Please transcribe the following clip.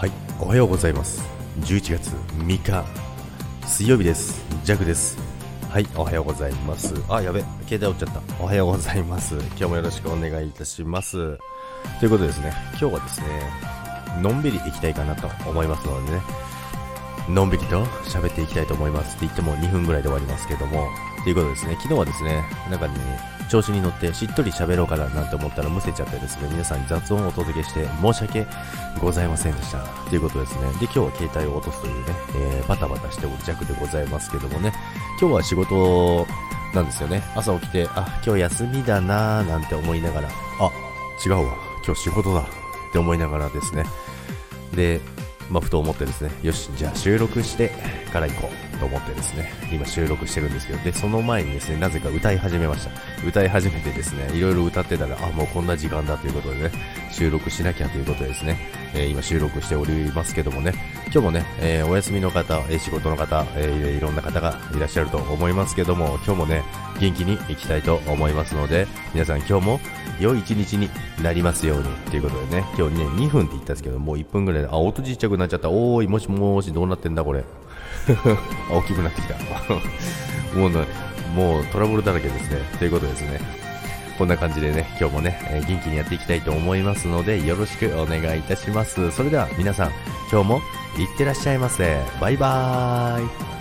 はい、おはようございます。11月3日、水曜日です。ジャクです。はい、おはようございます。あ、やべ、携帯折っちゃった。おはようございます。今日もよろしくお願いいたします。ということでですね、今日はですね、のんびり行きたいかなと思いますのでね、のんびりと喋っていきたいと思います。って言っても2分ぐらいで終わりますけども、ということですね、昨日はですね、なんかね、調子に乗ってしっとり喋ろうかななんて思ったらむせちゃってですね、皆さんに雑音をお届けして申し訳ございませんでした。ということですね。で、今日は携帯を落とすというね、えー、バタバタしておる弱でございますけどもね、今日は仕事なんですよね。朝起きて、あ、今日休みだなーなんて思いながら、あ、違うわ、今日仕事だ。って思いながらですね、で、まあ、ふと思ってですね、よし、じゃあ収録してから行こう。と思ってですね、今収録してるんですけど、で、その前にですね、なぜか歌い始めました。歌い始めてですね、いろいろ歌ってたら、あ、もうこんな時間だということでね、収録しなきゃということでですね、えー今収録しておりますけどもね、今日もね、えーお休みの方、え仕事の方、えいろんな方がいらっしゃると思いますけども、今日もね、元気に行きたいと思いますので、皆さん今日も良い一日になりますようにということでね、今日ね、2分って言ったんですけど、もう1分ぐらいで、あ、音ちっちゃくなっちゃった。おーい、もしもーし、どうなってんだこれ。大きくなってきた。もうの、もうトラブルだらけですね。ということですね。こんな感じでね、今日もね、えー元気にやっていきたいと思いますので、よろしくお願いいたします。それでは皆さん、今日もいってらっしゃいませ。バイバーイ。